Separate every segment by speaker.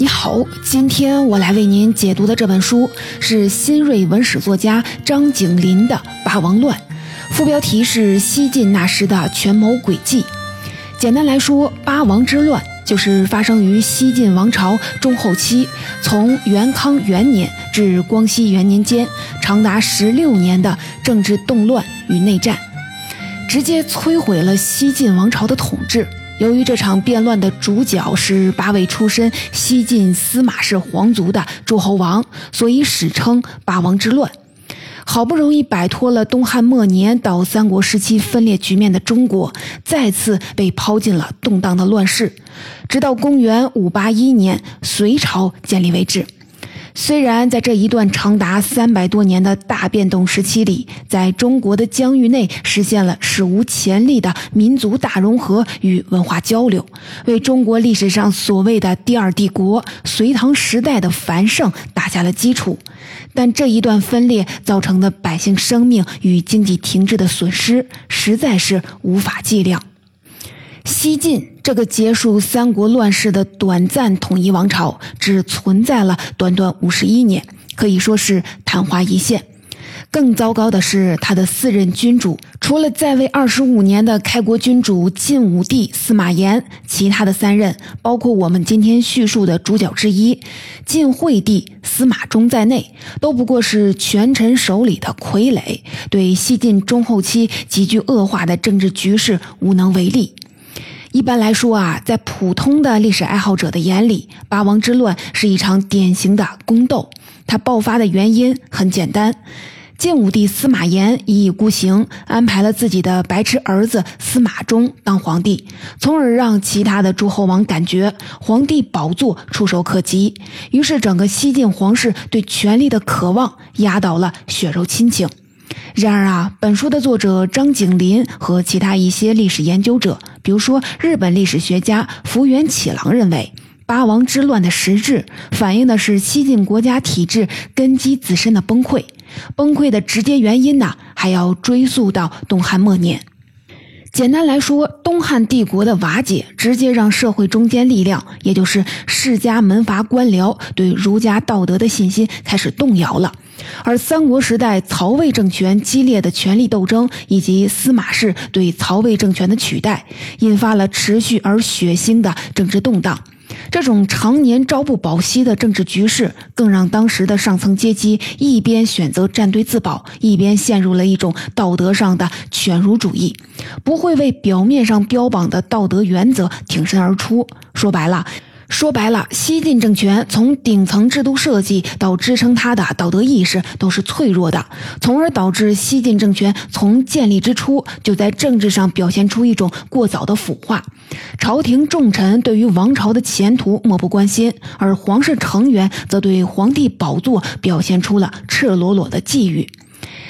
Speaker 1: 你好，今天我来为您解读的这本书是新锐文史作家张景林的《八王乱》，副标题是西晋那时的权谋诡计。简单来说，八王之乱就是发生于西晋王朝中后期，从元康元年至光熙元年间，长达十六年的政治动乱与内战，直接摧毁了西晋王朝的统治。由于这场变乱的主角是八位出身西晋司马氏皇族的诸侯王，所以史称八王之乱。好不容易摆脱了东汉末年到三国时期分裂局面的中国，再次被抛进了动荡的乱世，直到公元五八一年隋朝建立为止。虽然在这一段长达三百多年的大变动时期里，在中国的疆域内实现了史无前例的民族大融合与文化交流，为中国历史上所谓的第二帝国隋唐时代的繁盛打下了基础，但这一段分裂造成的百姓生命与经济停滞的损失，实在是无法计量。西晋这个结束三国乱世的短暂统一王朝，只存在了短短五十一年，可以说是昙花一现。更糟糕的是，他的四任君主，除了在位二十五年的开国君主晋武帝司马炎，其他的三任，包括我们今天叙述的主角之一晋惠帝司马衷在内，都不过是权臣手里的傀儡，对西晋中后期急剧恶化的政治局势无能为力。一般来说啊，在普通的历史爱好者的眼里，八王之乱是一场典型的宫斗。它爆发的原因很简单：晋武帝司马炎一意孤行，安排了自己的白痴儿子司马衷当皇帝，从而让其他的诸侯王感觉皇帝宝座触手可及。于是，整个西晋皇室对权力的渴望压倒了血肉亲情。然而啊，本书的作者张景林和其他一些历史研究者，比如说日本历史学家福原启郎认为，八王之乱的实质反映的是西晋国家体制根基自身的崩溃。崩溃的直接原因呢，还要追溯到东汉末年。简单来说，东汉帝国的瓦解，直接让社会中坚力量，也就是世家门阀官僚，对儒家道德的信心开始动摇了。而三国时代曹魏政权激烈的权力斗争，以及司马氏对曹魏政权的取代，引发了持续而血腥的政治动荡。这种常年朝不保夕的政治局势，更让当时的上层阶级一边选择站队自保，一边陷入了一种道德上的犬儒主义，不会为表面上标榜的道德原则挺身而出。说白了。说白了，西晋政权从顶层制度设计到支撑它的道德意识都是脆弱的，从而导致西晋政权从建立之初就在政治上表现出一种过早的腐化。朝廷重臣对于王朝的前途漠不关心，而皇室成员则对皇帝宝座表现出了赤裸裸的觊觎。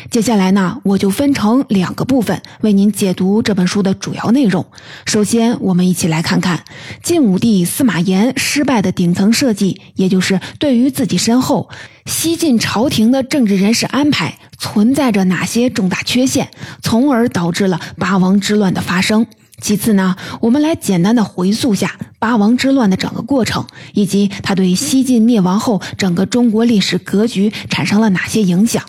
Speaker 1: 接下来呢，我就分成两个部分为您解读这本书的主要内容。首先，我们一起来看看晋武帝司马炎失败的顶层设计，也就是对于自己身后西晋朝廷的政治人事安排存在着哪些重大缺陷，从而导致了八王之乱的发生。其次呢，我们来简单的回溯下八王之乱的整个过程，以及它对西晋灭亡后整个中国历史格局产生了哪些影响。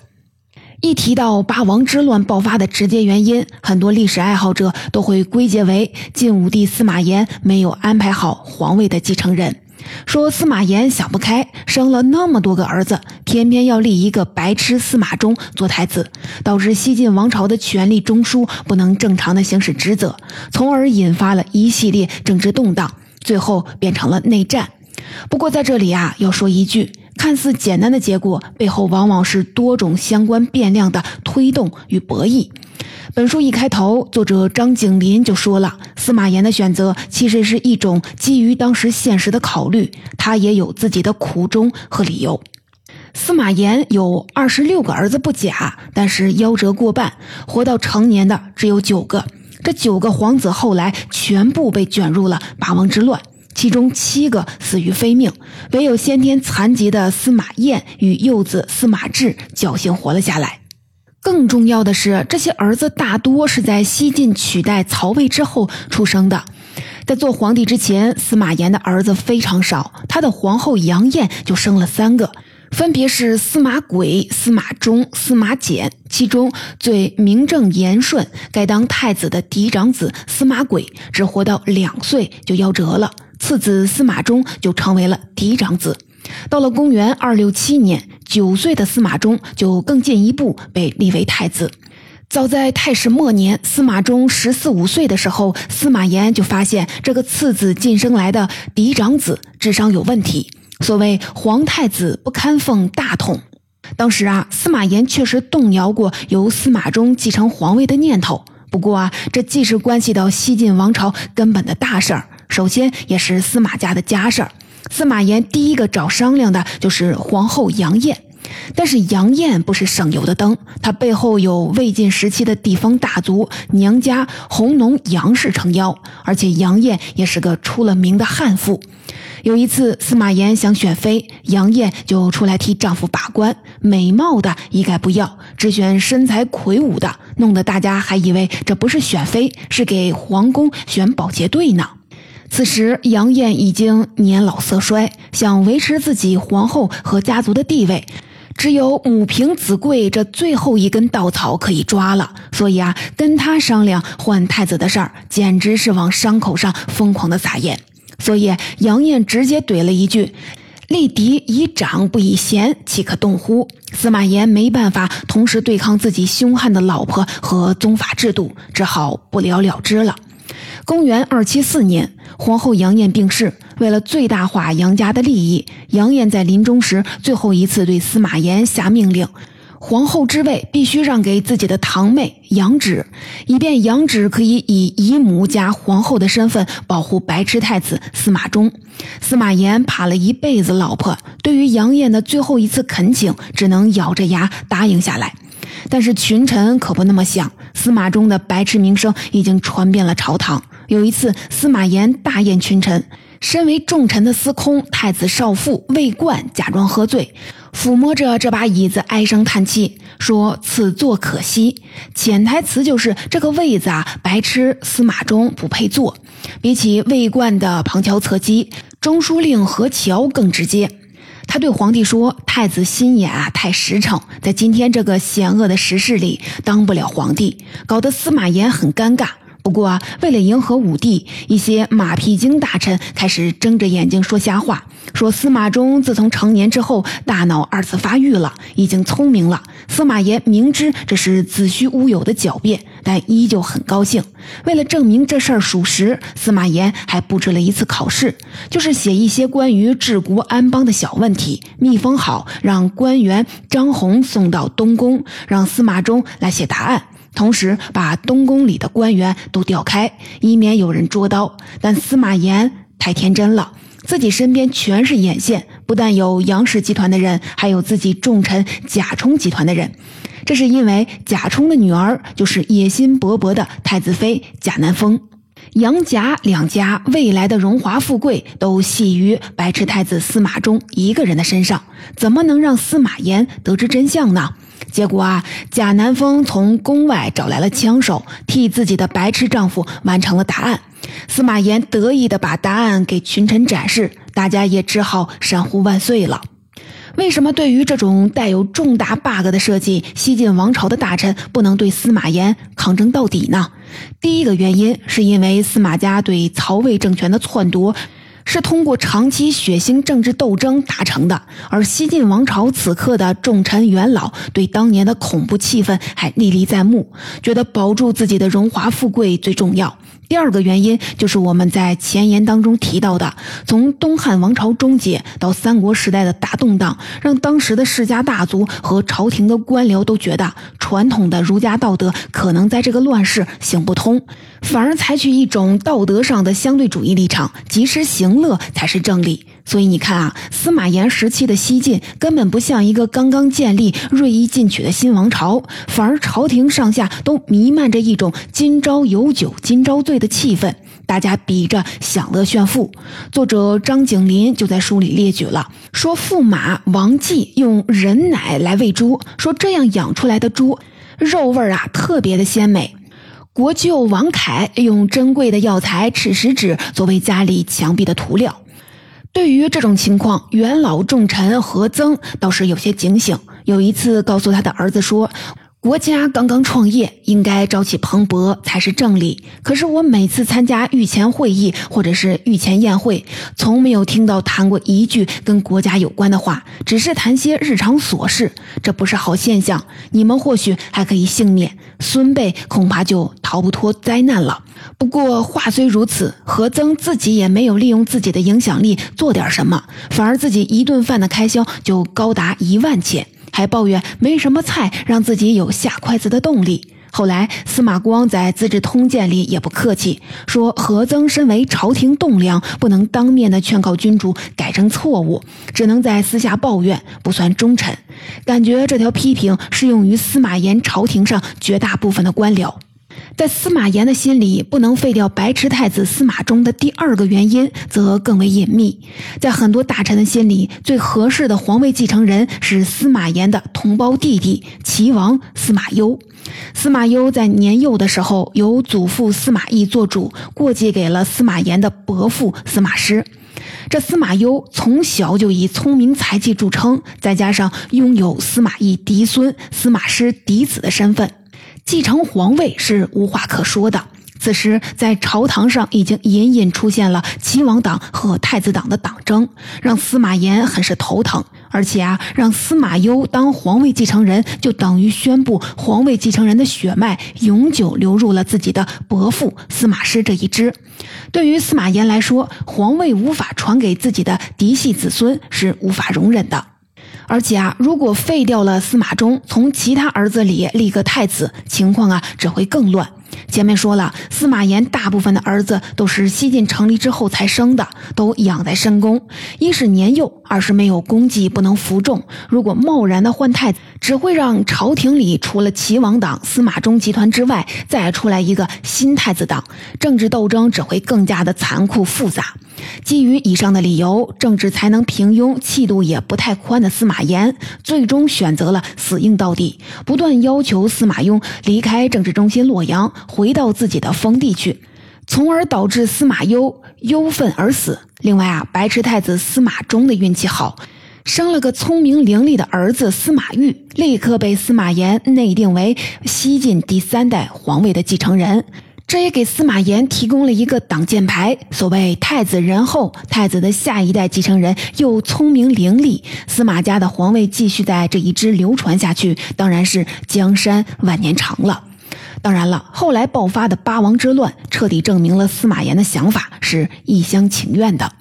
Speaker 1: 一提到八王之乱爆发的直接原因，很多历史爱好者都会归结为晋武帝司马炎没有安排好皇位的继承人。说司马炎想不开，生了那么多个儿子，偏偏要立一个白痴司马衷做太子，导致西晋王朝的权力中枢不能正常的行使职责，从而引发了一系列政治动荡，最后变成了内战。不过在这里啊，要说一句。看似简单的结果，背后往往是多种相关变量的推动与博弈。本书一开头，作者张景林就说了，司马炎的选择其实是一种基于当时现实的考虑，他也有自己的苦衷和理由。司马炎有二十六个儿子不假，但是夭折过半，活到成年的只有九个。这九个皇子后来全部被卷入了八王之乱。其中七个死于非命，唯有先天残疾的司马炎与幼子司马志侥幸活了下来。更重要的是，这些儿子大多是在西晋取代曹魏之后出生的，在做皇帝之前，司马炎的儿子非常少，他的皇后杨艳就生了三个，分别是司马轨、司马衷、司马简。其中最名正言顺该当太子的嫡长子司马轨，只活到两岁就夭折了，次子司马衷就成为了嫡长子。到了公元二六七年，九岁的司马衷就更进一步被立为太子。早在太史末年，司马衷十四五岁的时候，司马炎就发现这个次子晋升来的嫡长子智商有问题。所谓皇太子不堪奉大统，当时啊，司马炎确实动摇过由司马衷继承皇位的念头。不过啊，这既是关系到西晋王朝根本的大事儿，首先也是司马家的家事儿。司马炎第一个找商量的就是皇后杨艳。但是杨艳不是省油的灯，她背后有魏晋时期的地方大族娘家弘农杨氏撑腰，而且杨艳也是个出了名的悍妇。有一次司马炎想选妃，杨艳就出来替丈夫把关，美貌的一概不要，只选身材魁梧的，弄得大家还以为这不是选妃，是给皇宫选保洁队呢。此时杨艳已经年老色衰，想维持自己皇后和家族的地位。只有母凭子贵这最后一根稻草可以抓了，所以啊，跟他商量换太子的事儿，简直是往伤口上疯狂的撒盐。所以杨艳直接怼了一句：“立敌以长不以贤，岂可动乎？”司马炎没办法同时对抗自己凶悍的老婆和宗法制度，只好不了了之了。公元二七四年，皇后杨艳病逝。为了最大化杨家的利益，杨艳在临终时最后一次对司马炎下命令：皇后之位必须让给自己的堂妹杨芷，以便杨芷可以以姨母加皇后的身份保护白痴太子司马衷。司马炎怕了一辈子老婆，对于杨艳的最后一次恳请，只能咬着牙答应下来。但是群臣可不那么想，司马衷的白痴名声已经传遍了朝堂。有一次，司马炎大宴群臣。身为重臣的司空太子少傅魏冠假装喝醉，抚摸着这把椅子，唉声叹气，说：“此座可惜。”潜台词就是这个位子啊，白痴司马衷不配坐。比起魏冠的旁敲侧击，中书令何乔更直接。他对皇帝说：“太子心眼啊，太实诚，在今天这个险恶的时势里，当不了皇帝，搞得司马炎很尴尬。”不过，为了迎合武帝，一些马屁精大臣开始睁着眼睛说瞎话，说司马衷自从成年之后，大脑二次发育了，已经聪明了。司马炎明知这是子虚乌有的狡辩，但依旧很高兴。为了证明这事儿属实，司马炎还布置了一次考试，就是写一些关于治国安邦的小问题，密封好，让官员张宏送到东宫，让司马衷来写答案。同时把东宫里的官员都调开，以免有人捉刀。但司马炎太天真了，自己身边全是眼线，不但有杨氏集团的人，还有自己重臣贾充集团的人。这是因为贾充的女儿就是野心勃勃的太子妃贾南风，杨贾两家未来的荣华富贵都系于白痴太子司马衷一个人的身上，怎么能让司马炎得知真相呢？结果啊，贾南风从宫外找来了枪手，替自己的白痴丈夫完成了答案。司马炎得意地把答案给群臣展示，大家也只好山呼万岁了。为什么对于这种带有重大 bug 的设计，西晋王朝的大臣不能对司马炎抗争到底呢？第一个原因是因为司马家对曹魏政权的篡夺。是通过长期血腥政治斗争达成的，而西晋王朝此刻的重臣元老对当年的恐怖气氛还历历在目，觉得保住自己的荣华富贵最重要。第二个原因就是我们在前言当中提到的，从东汉王朝终结到三国时代的大动荡，让当时的世家大族和朝廷的官僚都觉得传统的儒家道德可能在这个乱世行不通，反而采取一种道德上的相对主义立场，及时行乐才是正理。所以你看啊，司马炎时期的西晋根本不像一个刚刚建立、锐意进取的新王朝，反而朝廷上下都弥漫着一种“今朝有酒今朝醉”的气氛，大家比着享乐炫富。作者张景林就在书里列举了，说驸马王继用人奶来喂猪，说这样养出来的猪肉味啊特别的鲜美。国舅王凯用珍贵的药材赤石脂作为家里墙壁的涂料。对于这种情况，元老重臣何曾倒是有些警醒。有一次，告诉他的儿子说。国家刚刚创业，应该朝气蓬勃才是正理。可是我每次参加御前会议或者是御前宴会，从没有听到谈过一句跟国家有关的话，只是谈些日常琐事，这不是好现象。你们或许还可以幸免，孙辈恐怕就逃不脱灾难了。不过话虽如此，何曾自己也没有利用自己的影响力做点什么，反而自己一顿饭的开销就高达一万钱。还抱怨没什么菜，让自己有下筷子的动力。后来司马光在《资治通鉴》里也不客气，说何曾身为朝廷栋梁，不能当面的劝告君主改正错误，只能在私下抱怨，不算忠臣。感觉这条批评适用于司马炎朝廷上绝大部分的官僚。在司马炎的心里，不能废掉白痴太子司马衷的第二个原因，则更为隐秘。在很多大臣的心里，最合适的皇位继承人是司马炎的同胞弟弟齐王司马攸。司马攸在年幼的时候，由祖父司马懿做主，过继给了司马炎的伯父司马师。这司马攸从小就以聪明才气著称，再加上拥有司马懿嫡孙、司马师嫡子的身份。继承皇位是无话可说的。此时，在朝堂上已经隐隐出现了齐王党和太子党的党争，让司马炎很是头疼。而且啊，让司马攸当皇位继承人，就等于宣布皇位继承人的血脉永久流入了自己的伯父司马师这一支。对于司马炎来说，皇位无法传给自己的嫡系子孙是无法容忍的。而且啊，如果废掉了司马衷，从其他儿子里立个太子，情况啊只会更乱。前面说了，司马炎大部分的儿子都是西晋成立之后才生的，都养在深宫，一是年幼，二是没有功绩不能服众。如果贸然的换太子，只会让朝廷里除了齐王党、司马衷集团之外，再出来一个新太子党，政治斗争只会更加的残酷复杂。基于以上的理由，政治才能平庸、气度也不太宽的司马炎，最终选择了死硬到底，不断要求司马雍离开政治中心洛阳，回到自己的封地去，从而导致司马攸忧愤而死。另外啊，白痴太子司马衷的运气好，生了个聪明伶俐的儿子司马昱，立刻被司马炎内定为西晋第三代皇位的继承人。这也给司马炎提供了一个挡箭牌。所谓太子仁厚，太子的下一代继承人又聪明伶俐，司马家的皇位继续在这一支流传下去，当然是江山万年长了。当然了，后来爆发的八王之乱，彻底证明了司马炎的想法是一厢情愿的。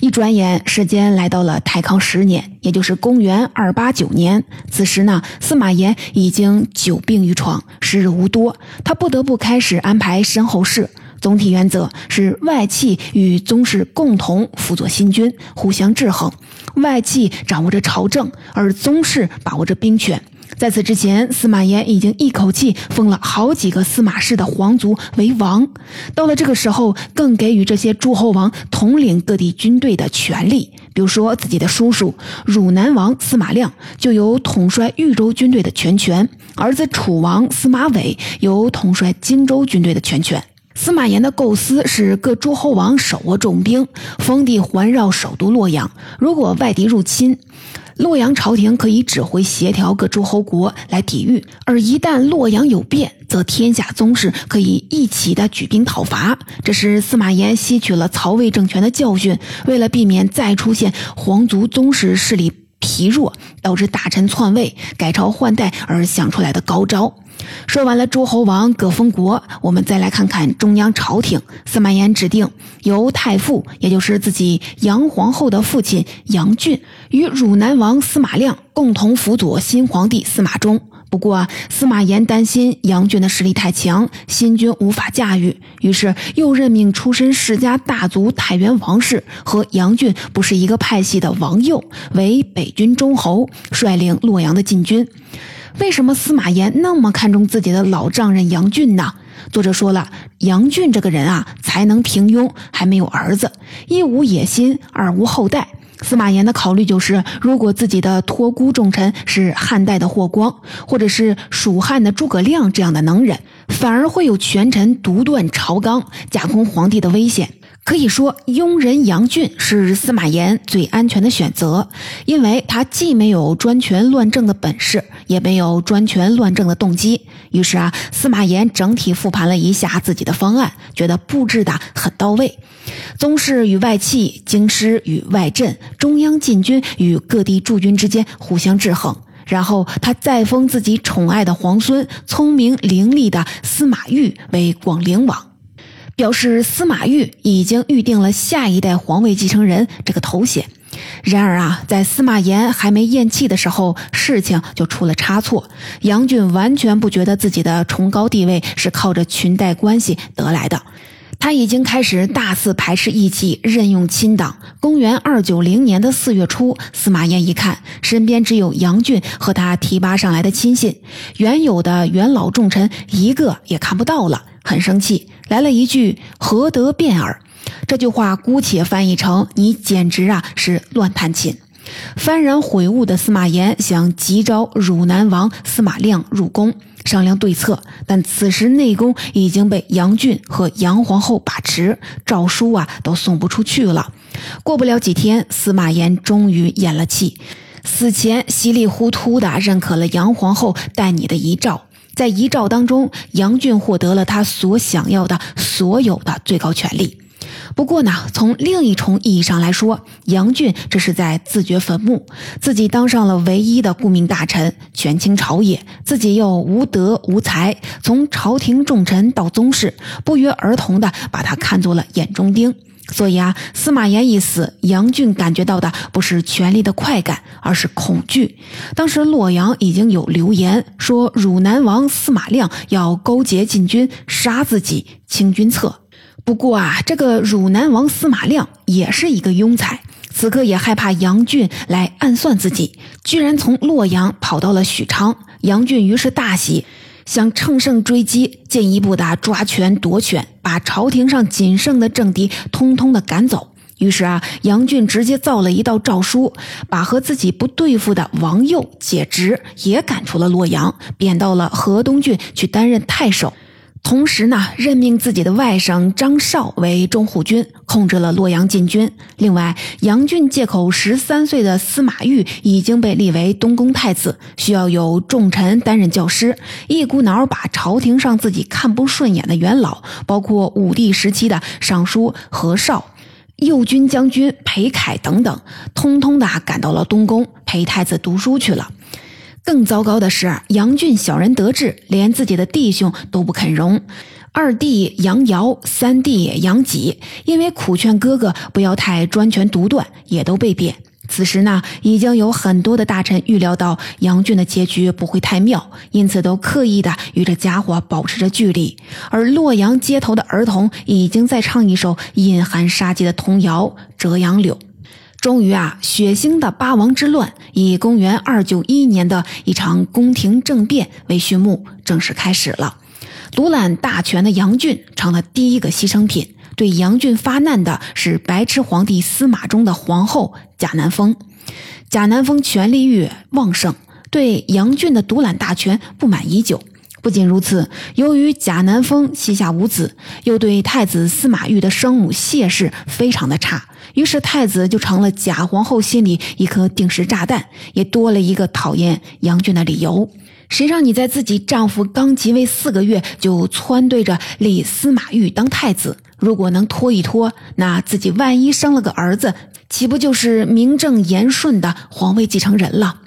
Speaker 1: 一转眼，时间来到了太康十年，也就是公元二八九年。此时呢，司马炎已经久病于床，时日无多，他不得不开始安排身后事。总体原则是外戚与宗室共同辅佐新君，互相制衡。外戚掌握着朝政，而宗室把握着兵权。在此之前，司马炎已经一口气封了好几个司马氏的皇族为王。到了这个时候，更给予这些诸侯王统领各地军队的权利。比如说，自己的叔叔汝南王司马亮就有统帅豫州军队的全权，儿子楚王司马伟有统帅荆州军队的全权。司马炎的构思是各诸侯王手握重兵，封地环绕首都洛阳。如果外敌入侵，洛阳朝廷可以指挥协调各诸侯国来抵御，而一旦洛阳有变，则天下宗室可以一起的举兵讨伐。这是司马炎吸取了曹魏政权的教训，为了避免再出现皇族宗室势力疲弱，导致大臣篡位、改朝换代而想出来的高招。说完了诸侯王各封国，我们再来看看中央朝廷。司马炎指定由太傅，也就是自己杨皇后的父亲杨俊，与汝南王司马亮共同辅佐新皇帝司马衷。不过，司马炎担心杨俊的实力太强，新军无法驾驭，于是又任命出身世家大族太原王氏和杨俊不是一个派系的王佑为北军中侯，率领洛阳的禁军。为什么司马炎那么看重自己的老丈人杨俊呢？作者说了，杨俊这个人啊，才能平庸，还没有儿子，一无野心，二无后代。司马炎的考虑就是，如果自己的托孤重臣是汉代的霍光，或者是蜀汉的诸葛亮这样的能人，反而会有权臣独断朝纲、架空皇帝的危险。可以说，庸人杨俊是司马炎最安全的选择，因为他既没有专权乱政的本事，也没有专权乱政的动机。于是啊，司马炎整体复盘了一下自己的方案，觉得布置的很到位。宗室与外戚、京师与外镇、中央禁军与各地驻军之间互相制衡。然后他再封自己宠爱的皇孙、聪明伶俐的司马昱为广陵王。表示司马懿已经预定了下一代皇位继承人这个头衔。然而啊，在司马炎还没咽气的时候，事情就出了差错。杨俊完全不觉得自己的崇高地位是靠着裙带关系得来的，他已经开始大肆排斥异己，任用亲党。公元二九零年的四月初，司马炎一看身边只有杨俊和他提拔上来的亲信，原有的元老重臣一个也看不到了，很生气。来了一句“何得变耳”，这句话姑且翻译成“你简直啊是乱弹琴”。幡然悔悟的司马炎想急召汝南王司马亮入宫商量对策，但此时内宫已经被杨俊和杨皇后把持，诏书啊都送不出去了。过不了几天，司马炎终于咽了气，死前稀里糊涂的认可了杨皇后代你的遗诏。在遗诏当中，杨俊获得了他所想要的所有的最高权力。不过呢，从另一重意义上来说，杨俊这是在自掘坟墓。自己当上了唯一的顾命大臣，权倾朝野，自己又无德无才，从朝廷重臣到宗室，不约而同的把他看作了眼中钉。所以啊，司马炎一死，杨俊感觉到的不是权力的快感，而是恐惧。当时洛阳已经有流言说，汝南王司马亮要勾结禁军杀自己，清君侧。不过啊，这个汝南王司马亮也是一个庸才，此刻也害怕杨俊来暗算自己，居然从洛阳跑到了许昌。杨俊于是大喜。想乘胜追击，进一步的抓权夺权，把朝廷上仅剩的政敌通通的赶走。于是啊，杨俊直接造了一道诏书，把和自己不对付的王佑解职，也赶出了洛阳，贬到了河东郡去担任太守。同时呢，任命自己的外甥张绍为中护军，控制了洛阳禁军。另外，杨俊借口十三岁的司马懿已经被立为东宫太子，需要有重臣担任教师，一股脑把朝廷上自己看不顺眼的元老，包括武帝时期的尚书何绍、右军将军裴凯等等，通通的赶到了东宫陪太子读书去了。更糟糕的是，杨俊小人得志，连自己的弟兄都不肯容。二弟杨尧、三弟杨己，因为苦劝哥哥不要太专权独断，也都被贬。此时呢，已经有很多的大臣预料到杨俊的结局不会太妙，因此都刻意的与这家伙保持着距离。而洛阳街头的儿童已经在唱一首隐含杀机的童谣《折杨柳》。终于啊，血腥的八王之乱以公元二九一年的一场宫廷政变为序幕，正式开始了。独揽大权的杨俊成了第一个牺牲品。对杨俊发难的是白痴皇帝司马衷的皇后贾南风。贾南风权力欲旺盛，对杨俊的独揽大权不满已久。不仅如此，由于贾南风膝下无子，又对太子司马昱的生母谢氏非常的差，于是太子就成了假皇后心里一颗定时炸弹，也多了一个讨厌杨俊的理由。谁让你在自己丈夫刚即位四个月就撺对着立司马懿当太子？如果能拖一拖，那自己万一生了个儿子，岂不就是名正言顺的皇位继承人了？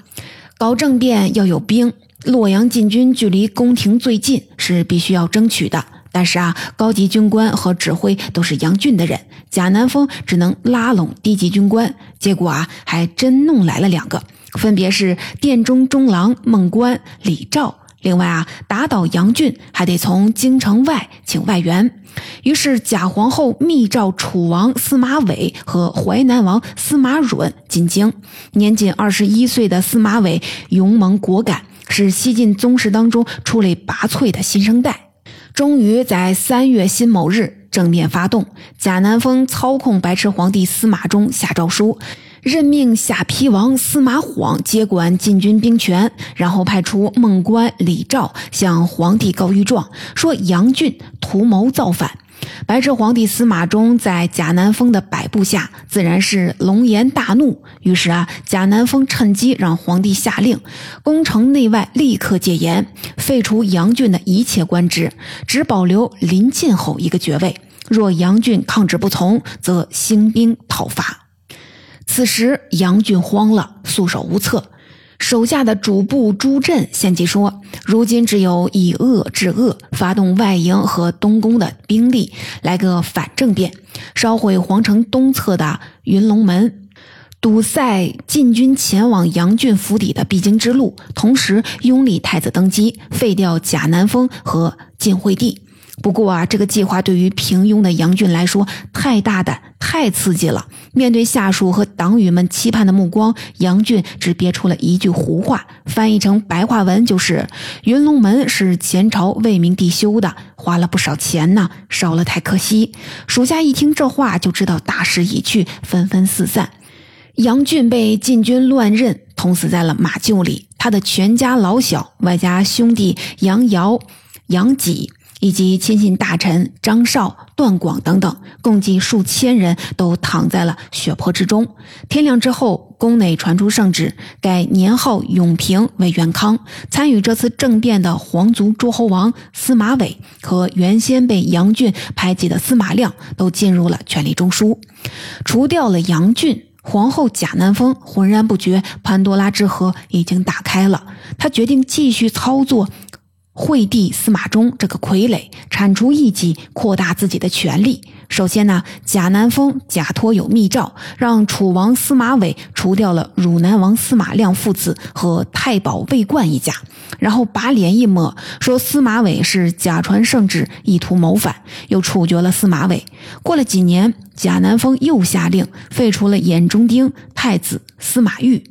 Speaker 1: 搞政变要有兵。洛阳禁军距离宫廷最近，是必须要争取的。但是啊，高级军官和指挥都是杨俊的人，贾南风只能拉拢低级军官。结果啊，还真弄来了两个，分别是殿中中郎孟观、李肇。另外啊，打倒杨俊还得从京城外请外援。于是贾皇后密召楚王司马玮和淮南王司马润进京。年仅二十一岁的司马玮勇猛果敢。是西晋宗室当中出类拔萃的新生代。终于在三月辛卯日，正面发动。贾南风操控白痴皇帝司马衷下诏书，任命下邳王司马晃接管禁军兵权，然后派出孟关、李肇向皇帝告御状，说杨俊图谋造反。白痴皇帝司马衷在贾南风的摆布下，自然是龙颜大怒。于是啊，贾南风趁机让皇帝下令，宫城内外立刻戒严，废除杨俊的一切官职，只保留林晋侯一个爵位。若杨俊抗旨不从，则兴兵讨伐。此时杨俊慌了，束手无策。手下的主簿朱振献计说：“如今只有以恶制恶，发动外营和东宫的兵力，来个反政变，烧毁皇城东侧的云龙门，堵塞禁军前往杨俊府邸的必经之路，同时拥立太子登基，废掉贾南风和晋惠帝。”不过啊，这个计划对于平庸的杨俊来说太大胆、太刺激了。面对下属和党羽们期盼的目光，杨俊只憋出了一句胡话，翻译成白话文就是：“云龙门是前朝魏明帝修的，花了不少钱呢，烧了太可惜。”属下一听这话，就知道大势已去，纷纷四散。杨俊被禁军乱刃，捅死在了马厩里。他的全家老小，外加兄弟杨尧、杨己。以及亲信大臣张绍、段广等等，共计数千人都躺在了血泊之中。天亮之后，宫内传出圣旨，改年号永平为元康。参与这次政变的皇族诸侯王司马伟和原先被杨俊排挤的司马亮都进入了权力中枢。除掉了杨俊，皇后贾南风浑然不觉潘多拉之盒已经打开了。他决定继续操作。惠帝司马衷这个傀儡，铲除异己，扩大自己的权力。首先呢，贾南风假托有密诏，让楚王司马伟除掉了汝南王司马亮父子和太保魏冠一家，然后把脸一抹，说司马伟是假传圣旨，意图谋反，又处决了司马伟。过了几年，贾南风又下令废除了眼中钉太子司马昱。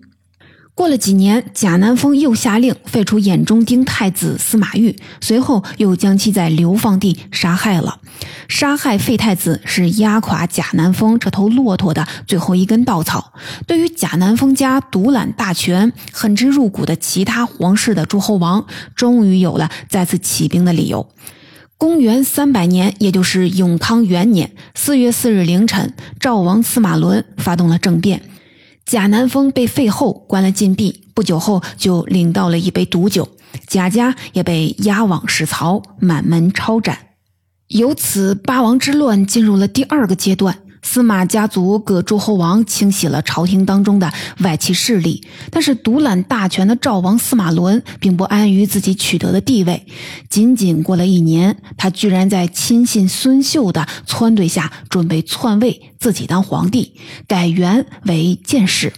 Speaker 1: 过了几年，贾南风又下令废除眼中钉太子司马昱，随后又将其在流放地杀害了。杀害废太子是压垮贾南风这头骆驼的最后一根稻草。对于贾南风家独揽大权、恨之入骨的其他皇室的诸侯王，终于有了再次起兵的理由。公元三百年，也就是永康元年四月四日凌晨，赵王司马伦发动了政变。贾南风被废后关了禁闭，不久后就领到了一杯毒酒，贾家也被押往史曹，满门抄斩。由此，八王之乱进入了第二个阶段。司马家族各诸侯王清洗了朝廷当中的外戚势力，但是独揽大权的赵王司马伦并不安于自己取得的地位。仅仅过了一年，他居然在亲信孙秀的撺掇下，准备篡位，自己当皇帝，改元为建始。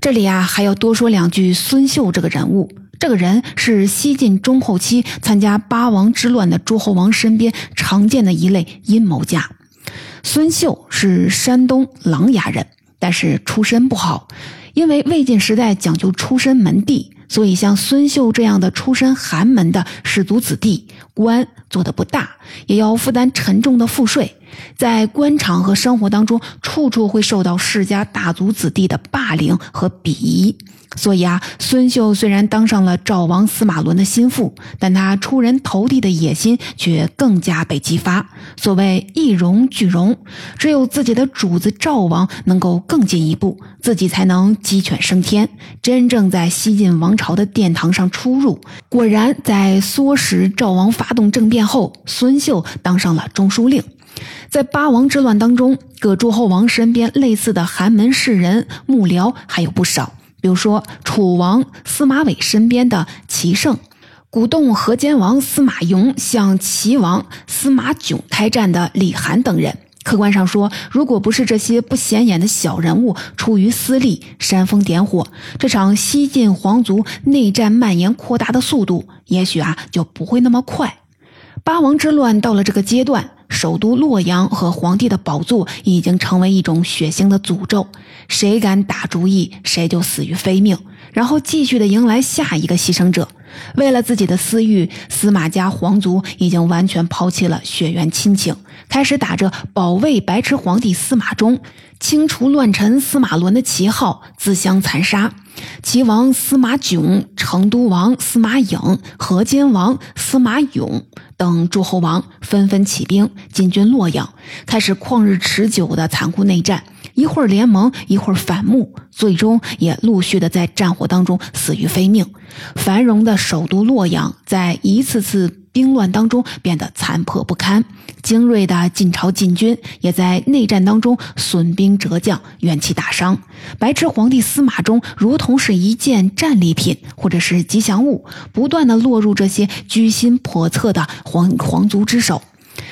Speaker 1: 这里啊，还要多说两句孙秀这个人物。这个人是西晋中后期参加八王之乱的诸侯王身边常见的一类阴谋家。孙秀是山东琅琊人，但是出身不好，因为魏晋时代讲究出身门第，所以像孙秀这样的出身寒门的士族子弟，官做的不大，也要负担沉重的赋税，在官场和生活当中，处处会受到世家大族子弟的霸凌和鄙夷。所以啊，孙秀虽然当上了赵王司马伦的心腹，但他出人头地的野心却更加被激发。所谓一荣俱荣，只有自己的主子赵王能够更进一步，自己才能鸡犬升天，真正在西晋王朝的殿堂上出入。果然，在唆使赵王发动政变后，孙秀当上了中书令。在八王之乱当中，各诸侯王身边类似的寒门士人幕僚还有不少。比如说，楚王司马伟身边的齐胜，鼓动河间王司马颙向齐王司马囧开战的李涵等人。客观上说，如果不是这些不显眼的小人物出于私利煽风点火，这场西晋皇族内战蔓延扩大的速度，也许啊就不会那么快。八王之乱到了这个阶段，首都洛阳和皇帝的宝座已经成为一种血腥的诅咒，谁敢打主意，谁就死于非命。然后继续的迎来下一个牺牲者。为了自己的私欲，司马家皇族已经完全抛弃了血缘亲情，开始打着保卫白痴皇帝司马衷、清除乱臣司马伦的旗号，自相残杀。齐王司马囧、成都王司马颖、河间王司马勇等诸侯王纷纷起兵进军洛阳，开始旷日持久的残酷内战。一会儿联盟，一会儿反目，最终也陆续的在战火当中死于非命。繁荣的首都洛阳，在一次次兵乱当中变得残破不堪。精锐的晋朝禁军也在内战当中损兵折将，元气大伤。白痴皇帝司马衷如同是一件战利品，或者是吉祥物，不断的落入这些居心叵测的皇皇族之手。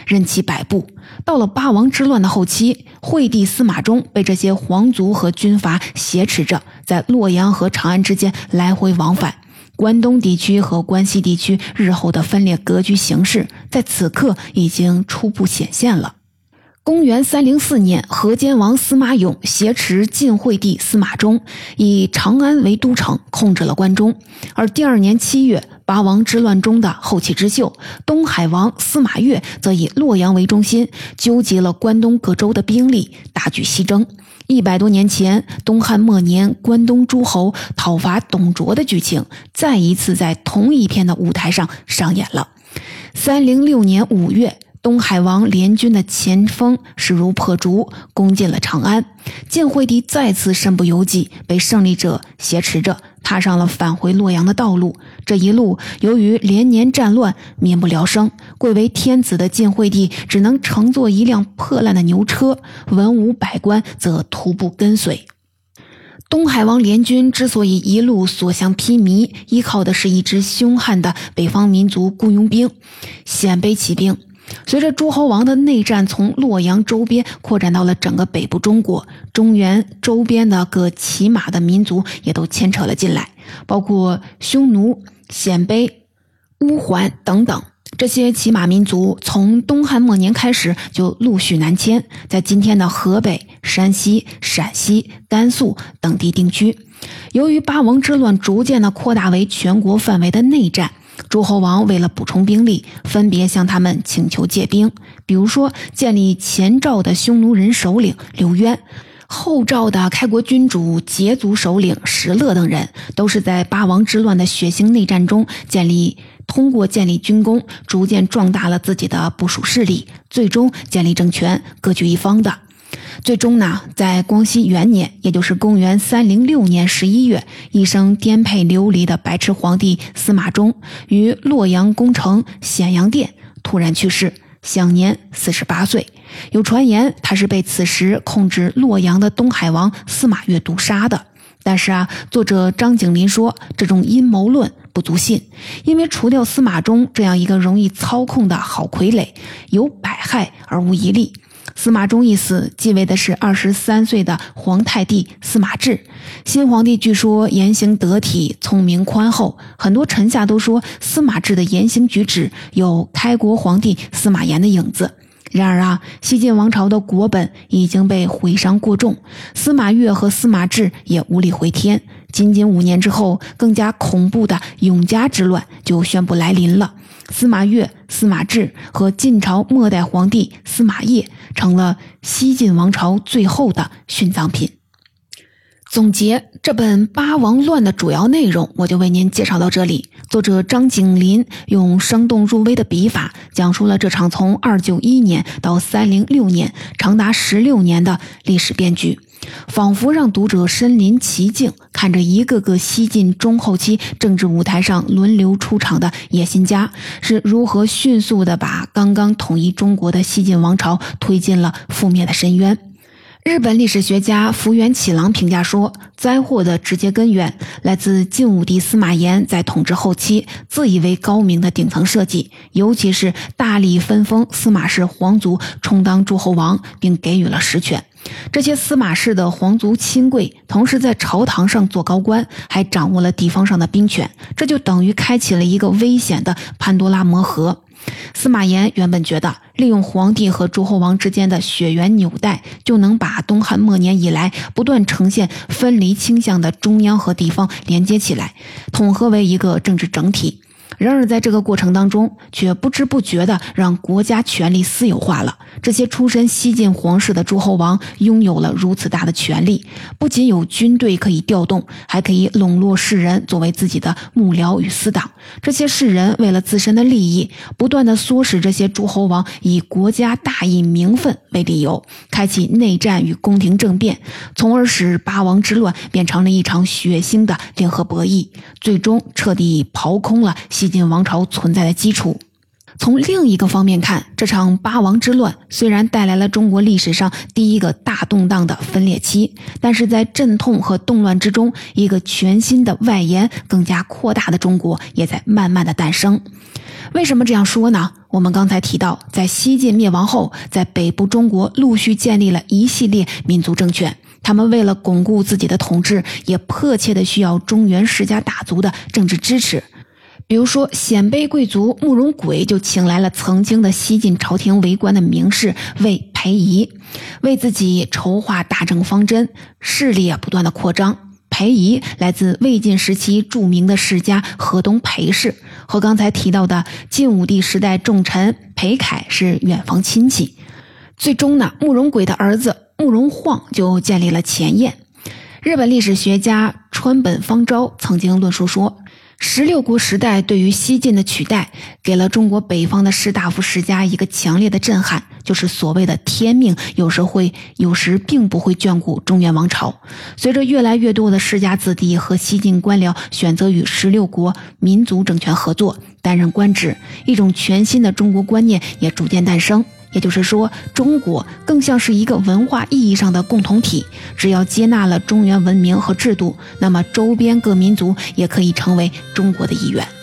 Speaker 1: 任其摆布，到了八王之乱的后期，惠帝司马衷被这些皇族和军阀挟持着，在洛阳和长安之间来回往返。关东地区和关西地区日后的分裂格局形势，在此刻已经初步显现了。公元三零四年，河间王司马颖挟持晋惠帝司马衷，以长安为都城，控制了关中。而第二年七月，八王之乱中的后起之秀东海王司马越，则以洛阳为中心，纠集了关东各州的兵力，大举西征。一百多年前，东汉末年，关东诸侯讨伐董卓的剧情，再一次在同一片的舞台上上演了。三零六年五月。东海王联军的前锋势如破竹，攻进了长安。晋惠帝再次身不由己，被胜利者挟持着，踏上了返回洛阳的道路。这一路，由于连年战乱，民不聊生。贵为天子的晋惠帝只能乘坐一辆破烂的牛车，文武百官则徒步跟随。东海王联军之所以一路所向披靡，依靠的是一支凶悍的北方民族雇佣兵——鲜卑骑兵。随着诸侯王的内战从洛阳周边扩展到了整个北部中国，中原周边的各骑马的民族也都牵扯了进来，包括匈奴、鲜卑、乌桓等等。这些骑马民族从东汉末年开始就陆续南迁，在今天的河北、山西、陕西、甘肃等地定居。由于八王之乱逐渐的扩大为全国范围的内战。诸侯王为了补充兵力，分别向他们请求借兵。比如说，建立前赵的匈奴人首领刘渊，后赵的开国君主羯族首领石勒等人，都是在八王之乱的血腥内战中建立，通过建立军功，逐渐壮大了自己的部属势力，最终建立政权，各据一方的。最终呢，在光熙元年，也就是公元三零六年十一月，一生颠沛流离的白痴皇帝司马衷于洛阳宫城显阳殿突然去世，享年四十八岁。有传言他是被此时控制洛阳的东海王司马越毒杀的。但是啊，作者张景林说，这种阴谋论不足信，因为除掉司马衷这样一个容易操控的好傀儡，有百害而无一利。司马衷一死，继位的是二十三岁的皇太帝司马质。新皇帝据说言行得体、聪明宽厚，很多臣下都说司马质的言行举止有开国皇帝司马炎的影子。然而啊，西晋王朝的国本已经被毁伤过重，司马越和司马质也无力回天。仅仅五年之后，更加恐怖的永嘉之乱就宣布来临了。司马越、司马质和晋朝末代皇帝司马业成了西晋王朝最后的殉葬品。总结这本《八王乱》的主要内容，我就为您介绍到这里。作者张景林用生动入微的笔法，讲述了这场从二九一年到三零六年长达十六年的历史变局。仿佛让读者身临其境，看着一个个西晋中后期政治舞台上轮流出场的野心家是如何迅速地把刚刚统一中国的西晋王朝推进了覆灭的深渊。日本历史学家福原启郎评价说，灾祸的直接根源来自晋武帝司马炎在统治后期自以为高明的顶层设计，尤其是大力分封司马氏皇族充当诸侯王，并给予了实权。这些司马氏的皇族亲贵，同时在朝堂上做高官，还掌握了地方上的兵权，这就等于开启了一个危险的潘多拉魔盒。司马炎原本觉得，利用皇帝和诸侯王之间的血缘纽带，就能把东汉末年以来不断呈现分离倾向的中央和地方连接起来，统合为一个政治整体。然而，在这个过程当中，却不知不觉地让国家权力私有化了。这些出身西晋皇室的诸侯王拥有了如此大的权力，不仅有军队可以调动，还可以笼络士人作为自己的幕僚与死党。这些士人为了自身的利益，不断地唆使这些诸侯王以国家大义名分为理由，开启内战与宫廷政变，从而使八王之乱变成了一场血腥的联合博弈，最终彻底刨空了西西晋王朝存在的基础。从另一个方面看，这场八王之乱虽然带来了中国历史上第一个大动荡的分裂期，但是在阵痛和动乱之中，一个全新的外延、更加扩大的中国也在慢慢的诞生。为什么这样说呢？我们刚才提到，在西晋灭亡后，在北部中国陆续建立了一系列民族政权，他们为了巩固自己的统治，也迫切的需要中原世家大族的政治支持。比如说，鲜卑贵族慕容轨就请来了曾经的西晋朝廷为官的名士魏培仪，为自己筹划大政方针，势力也不断的扩张。裴仪来自魏晋时期著名的世家河东裴氏，和刚才提到的晋武帝时代重臣裴凯是远房亲戚。最终呢，慕容轨的儿子慕容晃就建立了前燕。日本历史学家川本芳昭曾经论述说。十六国时代对于西晋的取代，给了中国北方的士大夫世家一个强烈的震撼，就是所谓的天命，有时会，有时并不会眷顾中原王朝。随着越来越多的世家子弟和西晋官僚选择与十六国民族政权合作，担任官职，一种全新的中国观念也逐渐诞生。也就是说，中国更像是一个文化意义上的共同体。只要接纳了中原文明和制度，那么周边各民族也可以成为中国的一员。